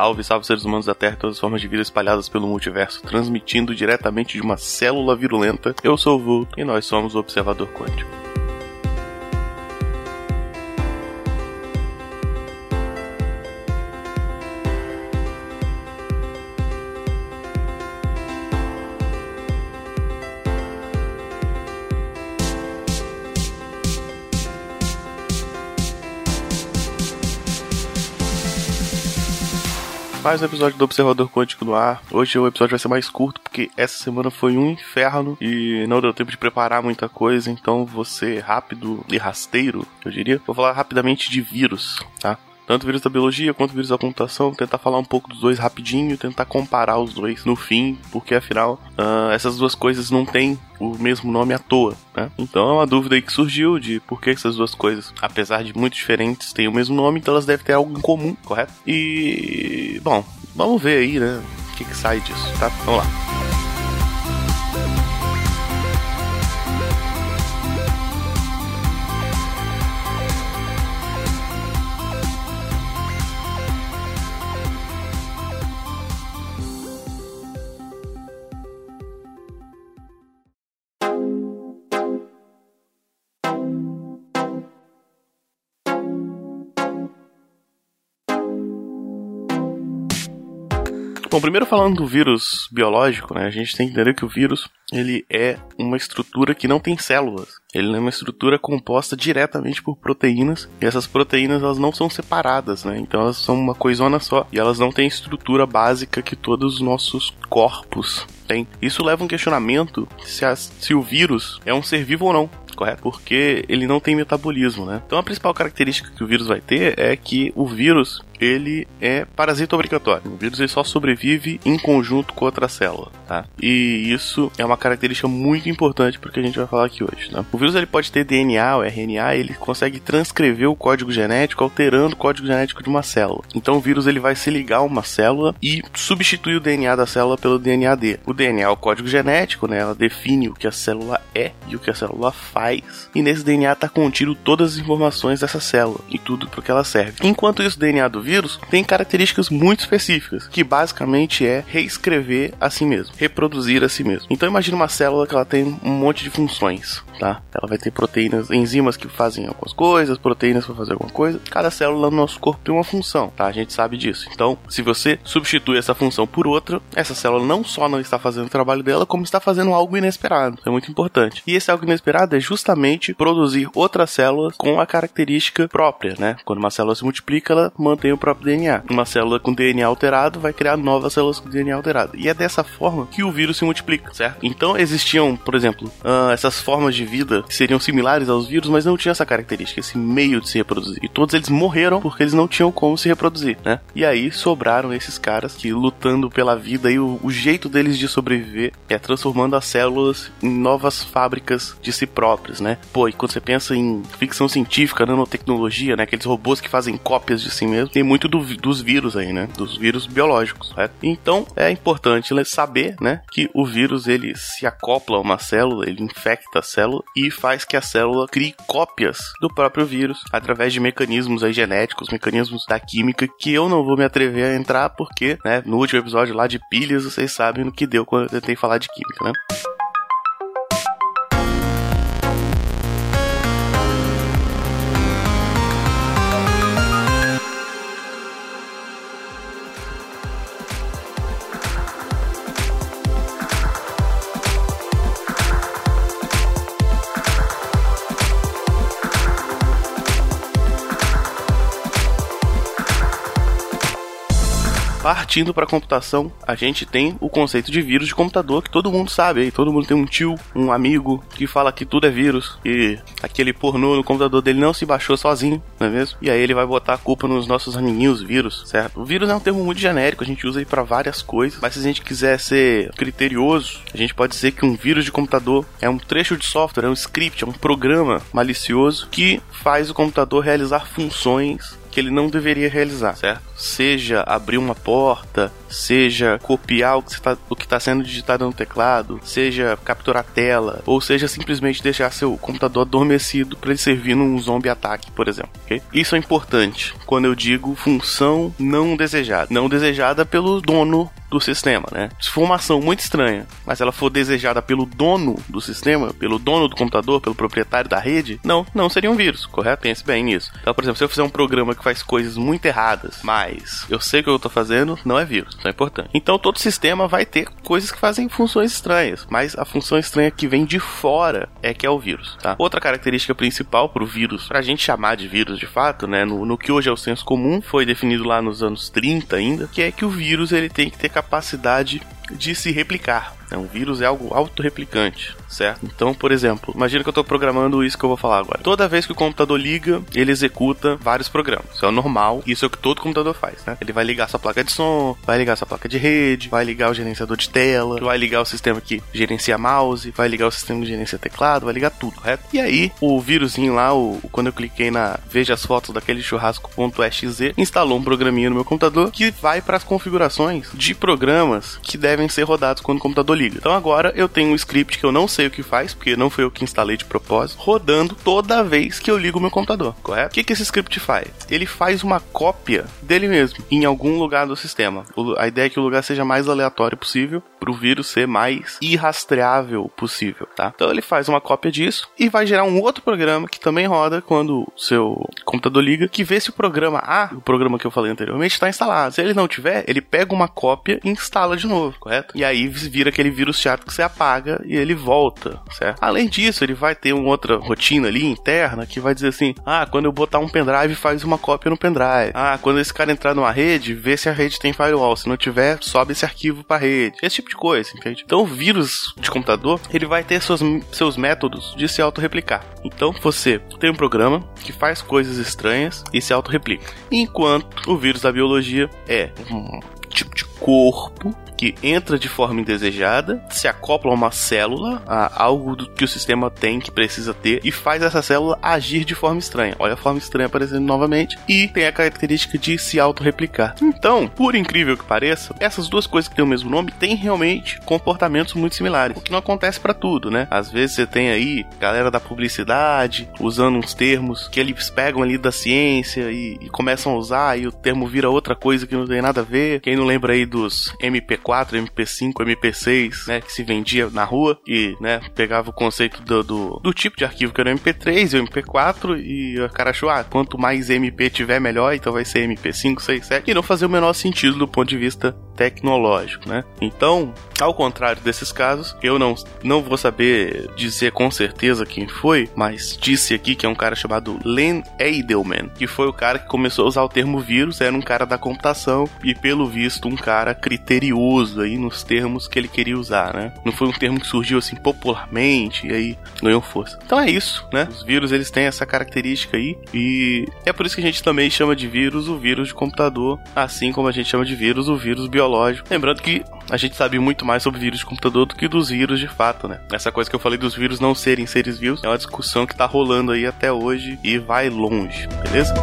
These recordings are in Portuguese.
Salve, salve seres humanos da Terra e todas as formas de vida espalhadas pelo multiverso, transmitindo diretamente de uma célula virulenta. Eu sou o Vulto e nós somos o Observador Quântico. Mais um episódio do Observador Quântico no ar. Hoje o episódio vai ser mais curto porque essa semana foi um inferno e não deu tempo de preparar muita coisa, então vou ser rápido e rasteiro, eu diria. Vou falar rapidamente de vírus, tá? Tanto vírus da biologia quanto vírus da computação, tentar falar um pouco dos dois rapidinho, tentar comparar os dois no fim, porque afinal uh, essas duas coisas não têm o mesmo nome à toa, né? Então é uma dúvida aí que surgiu de por que essas duas coisas, apesar de muito diferentes, têm o mesmo nome, então elas devem ter algo em comum, correto? E bom, vamos ver aí, né? O que, que sai disso, tá? Vamos lá. Bom, primeiro falando do vírus biológico, né, a gente tem que entender que o vírus ele é uma estrutura que não tem células. Ele é uma estrutura composta diretamente por proteínas e essas proteínas elas não são separadas, né? Então elas são uma coisona só e elas não têm estrutura básica que todos os nossos corpos têm. Isso leva um questionamento se, a, se o vírus é um ser vivo ou não correto? Porque ele não tem metabolismo, né? Então a principal característica que o vírus vai ter é que o vírus ele é parasita obrigatório. O vírus ele só sobrevive em conjunto com outra célula, tá? E isso é uma característica muito importante porque a gente vai falar aqui hoje, né? O vírus ele pode ter DNA ou RNA, ele consegue transcrever o código genético alterando o código genético de uma célula. Então o vírus ele vai se ligar a uma célula e substituir o DNA da célula pelo DNA D. O DNA é o código genético, né? Ela define o que a célula é e o que a célula faz. E nesse DNA está contido todas as informações dessa célula e tudo para que ela serve. Enquanto isso, o DNA do vírus tem características muito específicas, que basicamente é reescrever a si mesmo, reproduzir a si mesmo. Então imagine uma célula que ela tem um monte de funções, tá? Ela vai ter proteínas, enzimas que fazem algumas coisas, proteínas para fazer alguma coisa. Cada célula no nosso corpo tem uma função, tá? A gente sabe disso. Então, se você substitui essa função por outra, essa célula não só não está fazendo o trabalho dela, como está fazendo algo inesperado. É muito importante. E esse algo inesperado é justamente produzir outras células com a característica própria, né? Quando uma célula se multiplica, ela mantém o próprio DNA. Uma célula com DNA alterado vai criar novas células com DNA alterado. E é dessa forma que o vírus se multiplica, certo? Então existiam, por exemplo, uh, essas formas de vida que seriam similares aos vírus, mas não tinham essa característica, esse meio de se reproduzir. E todos eles morreram porque eles não tinham como se reproduzir, né? E aí sobraram esses caras que lutando pela vida e o, o jeito deles de sobreviver é transformando as células em novas fábricas de si né? Pô, e quando você pensa em ficção científica, nanotecnologia, né? Aqueles robôs que fazem cópias de si mesmo, tem muito do, dos vírus aí, né? Dos vírus biológicos, certo? Então é importante saber, né? Que o vírus ele se acopla a uma célula, ele infecta a célula e faz que a célula crie cópias do próprio vírus através de mecanismos aí genéticos, mecanismos da química que eu não vou me atrever a entrar porque, né? No último episódio lá de pilhas vocês sabem no que deu quando eu tentei falar de química, né? Partindo para computação, a gente tem o conceito de vírus de computador que todo mundo sabe aí. Todo mundo tem um tio, um amigo que fala que tudo é vírus e aquele pornô no computador dele não se baixou sozinho, não é mesmo? E aí ele vai botar a culpa nos nossos amiguinhos vírus, certo? O vírus é um termo muito genérico, a gente usa aí para várias coisas, mas se a gente quiser ser criterioso, a gente pode dizer que um vírus de computador é um trecho de software, é um script, é um programa malicioso que faz o computador realizar funções que ele não deveria realizar, certo? Seja abrir uma porta, seja copiar o que está tá sendo digitado no teclado, seja capturar a tela, ou seja simplesmente deixar seu computador adormecido para ele servir num zombie ataque, por exemplo. Okay? Isso é importante quando eu digo função não desejada. Não desejada pelo dono do sistema, né? Se for uma ação muito estranha, mas ela for desejada pelo dono do sistema, pelo dono do computador, pelo proprietário da rede, não, não seria um vírus, correto? Pense bem nisso. Então, por exemplo, se eu fizer um programa que faz coisas muito erradas, mas eu sei o que eu estou fazendo, não é vírus, não é importante. Então, todo sistema vai ter coisas que fazem funções estranhas, mas a função estranha que vem de fora é que é o vírus, tá? Outra característica principal para o vírus, para a gente chamar de vírus de fato, né, no, no que hoje é o senso comum, foi definido lá nos anos 30 ainda, que é que o vírus ele tem que ter capacidade capacidade de se replicar. É um vírus é algo autorreplicante, certo? Então, por exemplo, imagina que eu estou programando isso que eu vou falar agora. Toda vez que o computador liga, ele executa vários programas. Isso é normal, isso é o que todo computador faz, né? Ele vai ligar sua placa de som, vai ligar sua placa de rede, vai ligar o gerenciador de tela, vai ligar o sistema que gerencia mouse, vai ligar o sistema que gerencia teclado, vai ligar tudo, correto? E aí, o vírusinho lá, o, quando eu cliquei na veja as fotos daquele churrasco.exe, instalou um programinha no meu computador que vai para as configurações de programas que devem ser rodados quando o computador liga. Então agora eu tenho um script que eu não sei o que faz, porque não foi eu que instalei de propósito, rodando toda vez que eu ligo o meu computador, correto? O que, que esse script faz? Ele faz uma cópia dele mesmo em algum lugar do sistema. A ideia é que o lugar seja mais aleatório possível para o vírus ser mais irrastreável possível, tá? Então ele faz uma cópia disso e vai gerar um outro programa que também roda quando o seu computador liga, que vê se o programa A, o programa que eu falei anteriormente, está instalado. Se ele não tiver, ele pega uma cópia e instala de novo, correto? E aí vira aquele vírus chato que você apaga e ele volta, certo? Além disso, ele vai ter uma outra rotina ali interna que vai dizer assim: ah, quando eu botar um pendrive, faz uma cópia no pendrive. Ah, quando esse cara entrar numa rede, vê se a rede tem firewall. Se não tiver, sobe esse arquivo para rede. Esse tipo de coisa, entende? Então, o vírus de computador, ele vai ter seus, seus métodos de se autorreplicar. Então, você tem um programa que faz coisas estranhas e se autorreplica. Enquanto o vírus da biologia é um tipo de corpo que entra de forma indesejada, se acopla a uma célula, a algo do que o sistema tem que precisa ter, e faz essa célula agir de forma estranha. Olha a forma estranha aparecendo novamente, e tem a característica de se autorreplicar. Então, por incrível que pareça, essas duas coisas que têm o mesmo nome têm realmente comportamentos muito similares, o que não acontece para tudo, né? Às vezes você tem aí galera da publicidade usando uns termos que eles pegam ali da ciência e, e começam a usar, e o termo vira outra coisa que não tem nada a ver. Quem não lembra aí dos MP4 MP4, MP5, MP6, né, que se vendia na rua e, né, pegava o conceito do, do, do tipo de arquivo que era o MP3 e o MP4 e o cara achou, ah, quanto mais MP tiver melhor, então vai ser MP5, 6, 7 e não fazia o menor sentido do ponto de vista tecnológico, né? Então, ao contrário desses casos, eu não, não vou saber dizer com certeza quem foi, mas disse aqui que é um cara chamado Len Edelman, que foi o cara que começou a usar o termo vírus, era um cara da computação e pelo visto um cara criterioso aí nos termos que ele queria usar, né? Não foi um termo que surgiu assim popularmente e aí ganhou força. Então é isso, né? Os vírus eles têm essa característica aí e é por isso que a gente também chama de vírus o vírus de computador, assim como a gente chama de vírus o vírus biológico. Lembrando que a gente sabe muito mais sobre vírus de computador do que dos vírus de fato, né? Essa coisa que eu falei dos vírus não serem seres vivos é uma discussão que tá rolando aí até hoje e vai longe, beleza?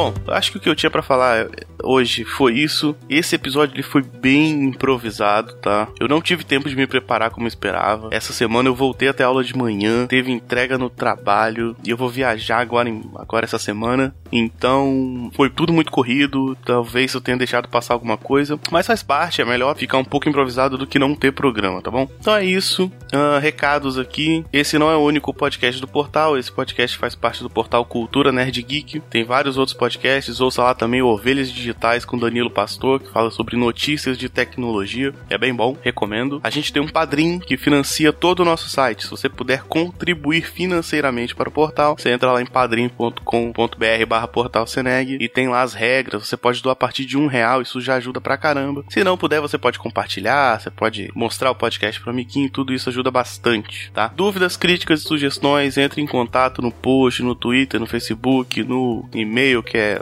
Bom, acho que o que eu tinha para falar hoje foi isso. Esse episódio ele foi bem improvisado, tá? Eu não tive tempo de me preparar como esperava. Essa semana eu voltei até a aula de manhã, teve entrega no trabalho e eu vou viajar agora, agora essa semana. Então foi tudo muito corrido. Talvez eu tenha deixado passar alguma coisa, mas faz parte. É melhor ficar um pouco improvisado do que não ter programa, tá bom? Então é isso. Uh, recados aqui. Esse não é o único podcast do portal. Esse podcast faz parte do portal Cultura Nerd Geek. Tem vários outros podcasts. Ouça lá também o Ovelhas de Digitais com Danilo Pastor, que fala sobre notícias de tecnologia. É bem bom, recomendo. A gente tem um padrinho que financia todo o nosso site. Se você puder contribuir financeiramente para o portal, você entra lá em padrim.com.br barra portal Seneg e tem lá as regras. Você pode doar a partir de um real, isso já ajuda pra caramba. Se não puder, você pode compartilhar, você pode mostrar o podcast pro amiguinho, tudo isso ajuda bastante, tá? Dúvidas, críticas e sugestões, entre em contato no post, no Twitter, no Facebook, no e-mail que é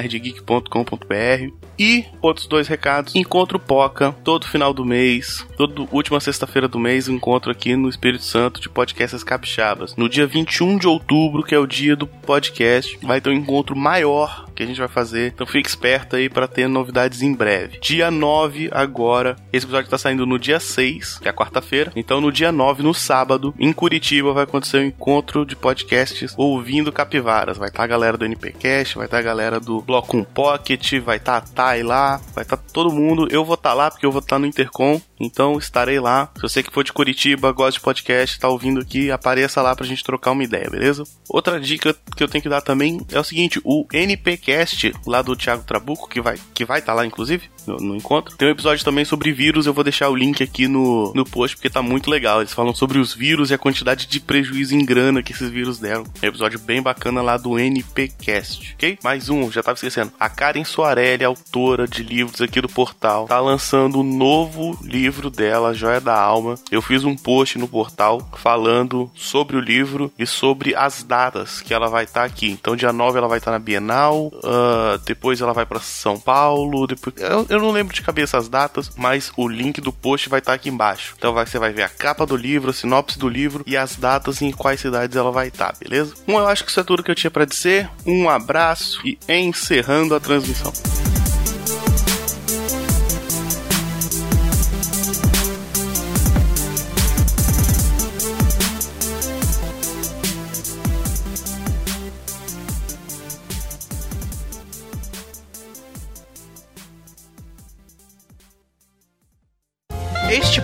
observador@culturanerdgeek.com.br e outros dois recados. Encontro Poca todo final do mês, toda última sexta-feira do mês, encontro aqui no Espírito Santo de podcasts capixabas. No dia 21 de outubro, que é o dia do podcast, vai ter um encontro maior que a gente vai fazer. Então fique esperto aí para ter novidades em breve. Dia 9 agora, esse episódio tá saindo no dia 6, que é quarta-feira. Então no dia 9, no sábado, em Curitiba vai acontecer um encontro de podcasts ouvindo capivaras. Vai estar tá a galera do NPcast, vai estar tá a galera do Bloco 1 Pocket, vai estar tá a Thay lá, vai estar tá todo mundo. Eu vou estar tá lá porque eu vou estar tá no Intercom, então estarei lá. Se você que for de Curitiba, gosta de podcast, tá ouvindo aqui, apareça lá pra gente trocar uma ideia, beleza? Outra dica que eu tenho que dar também é o seguinte, o NPcast podcast lá do Thiago Trabuco, que vai que vai estar tá lá, inclusive, no, no, encontro. Tem um episódio também sobre vírus, eu vou deixar o link aqui no, no post, porque tá muito legal. Eles falam sobre os vírus e a quantidade de prejuízo em grana que esses vírus deram. É um episódio bem bacana lá do NPcast, ok? Mais um, já tava esquecendo. A Karen Soarelli, autora de livros aqui do portal, tá lançando um novo livro dela, Joia da Alma. Eu fiz um post no portal falando sobre o livro e sobre as datas que ela vai estar tá aqui. Então, dia 9 ela vai estar tá na Bienal, Uh, depois ela vai para São Paulo. Depois, eu, eu, não lembro de cabeça as datas, mas o link do post vai estar tá aqui embaixo. Então vai, você vai ver a capa do livro, a sinopse do livro e as datas em quais cidades ela vai estar, tá, beleza? Bom, eu acho que isso é tudo que eu tinha para dizer. Um abraço e encerrando a transmissão.